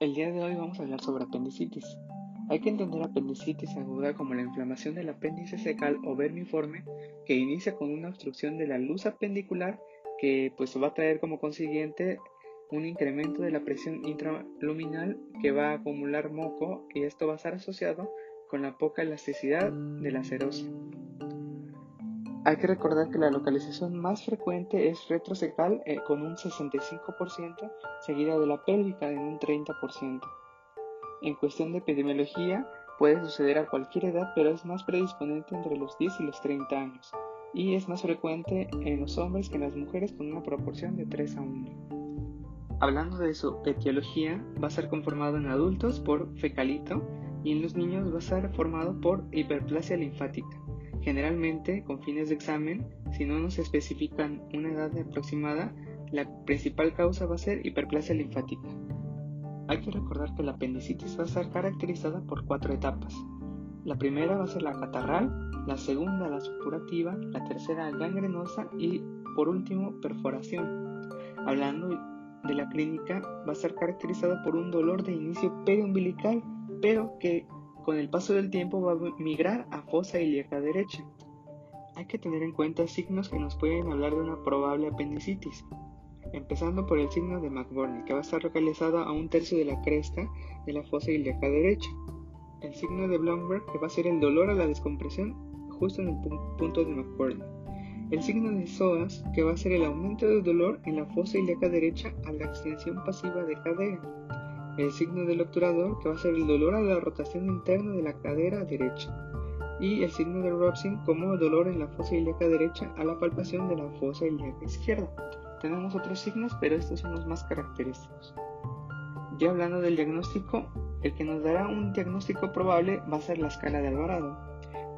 El día de hoy vamos a hablar sobre apendicitis. Hay que entender apendicitis aguda como la inflamación del apéndice secal o vermiforme que inicia con una obstrucción de la luz apendicular que pues va a traer como consiguiente un incremento de la presión intraluminal que va a acumular moco y esto va a estar asociado con la poca elasticidad de la serosa. Hay que recordar que la localización más frecuente es retrocecal eh, con un 65%, seguida de la pélvica en un 30%. En cuestión de epidemiología, puede suceder a cualquier edad, pero es más predisponente entre los 10 y los 30 años, y es más frecuente en los hombres que en las mujeres con una proporción de 3 a 1. Hablando de su etiología, va a ser conformado en adultos por fecalito y en los niños va a ser formado por hiperplasia linfática. Generalmente, con fines de examen, si no nos especifican una edad aproximada, la principal causa va a ser hiperplasia linfática. Hay que recordar que la apendicitis va a estar caracterizada por cuatro etapas. La primera va a ser la catarral, la segunda la supurativa, la tercera gangrenosa y por último perforación. Hablando de la clínica, va a estar caracterizada por un dolor de inicio periumbilical, pero que con el paso del tiempo va a migrar a fosa ilíaca derecha. Hay que tener en cuenta signos que nos pueden hablar de una probable apendicitis, empezando por el signo de McBurney, que va a estar localizado a un tercio de la cresta de la fosa ilíaca derecha. El signo de Blomberg, que va a ser el dolor a la descompresión justo en el punto de McBurney. El signo de Soas, que va a ser el aumento del dolor en la fosa ilíaca derecha a la extensión pasiva de cadera el signo del obturador, que va a ser el dolor a la rotación interna de la cadera derecha, y el signo de Robson como dolor en la fosa ilíaca derecha a la palpación de la fosa ilíaca izquierda. Tenemos otros signos, pero estos son los más característicos. Ya hablando del diagnóstico, el que nos dará un diagnóstico probable va a ser la escala de Alvarado,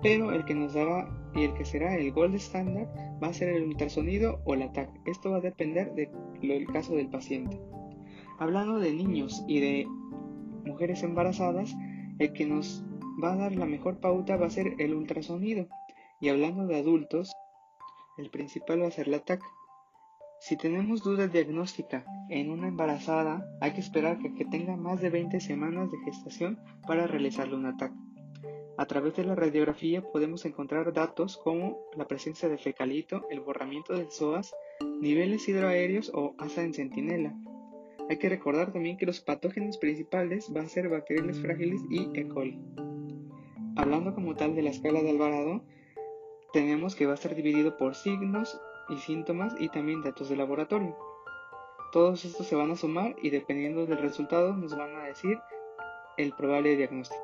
pero el que nos dará y el que será el gold standard va a ser el ultrasonido o el ATAC. Esto va a depender del caso del paciente. Hablando de niños y de mujeres embarazadas, el que nos va a dar la mejor pauta va a ser el ultrasonido. Y hablando de adultos, el principal va a ser la TAC. Si tenemos duda diagnóstica en una embarazada, hay que esperar que, que tenga más de 20 semanas de gestación para realizarle un TAC. A través de la radiografía podemos encontrar datos como la presencia de fecalito, el borramiento del psoas, niveles hidroaéreos o asa en centinela, hay que recordar también que los patógenos principales van a ser bacterias frágiles y E. coli. Hablando como tal de la escala de Alvarado, tenemos que va a estar dividido por signos y síntomas y también datos de laboratorio. Todos estos se van a sumar y dependiendo del resultado nos van a decir el probable diagnóstico.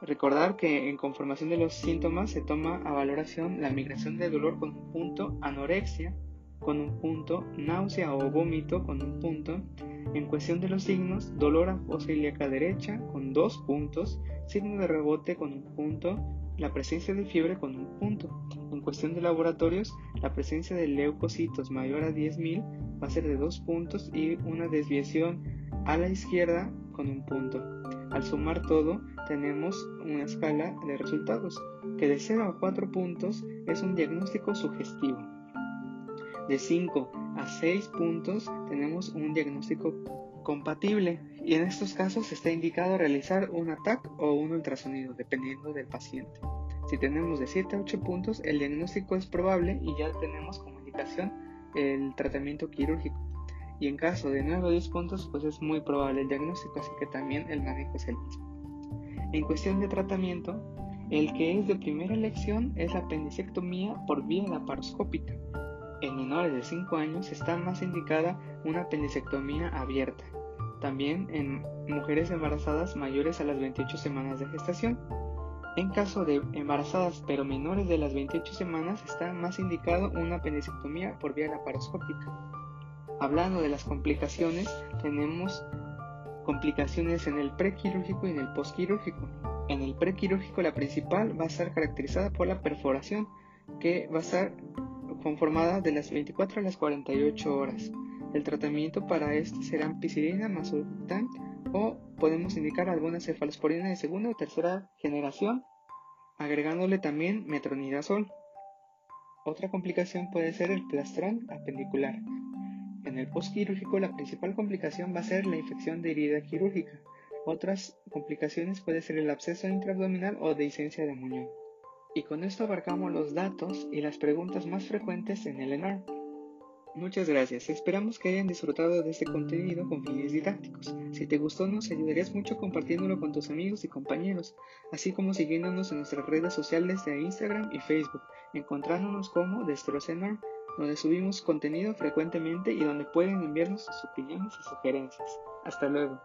Recordar que en conformación de los síntomas se toma a valoración la migración de dolor con un punto, anorexia, con un punto, náusea o vómito con un punto. En cuestión de los signos, dolor a fosa ilíaca derecha con dos puntos, signo de rebote con un punto, la presencia de fiebre con un punto. En cuestión de laboratorios, la presencia de leucocitos mayor a 10.000 va a ser de dos puntos y una desviación a la izquierda con un punto. Al sumar todo, tenemos una escala de resultados que de 0 a 4 puntos es un diagnóstico sugestivo. De 5 a 6 puntos tenemos un diagnóstico compatible y en estos casos está indicado realizar un ATAC o un ultrasonido dependiendo del paciente. Si tenemos de 7 a 8 puntos el diagnóstico es probable y ya tenemos como indicación el tratamiento quirúrgico. Y en caso de 9 o 10 puntos pues es muy probable el diagnóstico así que también el manejo es el mismo. En cuestión de tratamiento, el que es de primera elección es la apendicectomía por vía laparoscópica menores de 5 años está más indicada una apendicectomía abierta, también en mujeres embarazadas mayores a las 28 semanas de gestación. En caso de embarazadas pero menores de las 28 semanas está más indicado una apendicectomía por vía laparoscópica. Hablando de las complicaciones, tenemos complicaciones en el prequirúrgico y en el postquirúrgico. En el prequirúrgico la principal va a estar caracterizada por la perforación, que va a estar conformada de las 24 a las 48 horas. El tratamiento para este será ampicilina más o podemos indicar alguna cefalosporina de segunda o tercera generación, agregándole también metronidazol. Otra complicación puede ser el plastrón apendicular. En el postquirúrgico la principal complicación va a ser la infección de herida quirúrgica. Otras complicaciones puede ser el absceso intraabdominal o dehiscencia de muñón. Y con esto abarcamos los datos y las preguntas más frecuentes en el ENAR. Muchas gracias, esperamos que hayan disfrutado de este contenido con fines didácticos. Si te gustó nos ayudarías mucho compartiéndolo con tus amigos y compañeros, así como siguiéndonos en nuestras redes sociales de Instagram y Facebook, encontrándonos como Destrocenor, donde subimos contenido frecuentemente y donde pueden enviarnos sus opiniones y sugerencias. Hasta luego.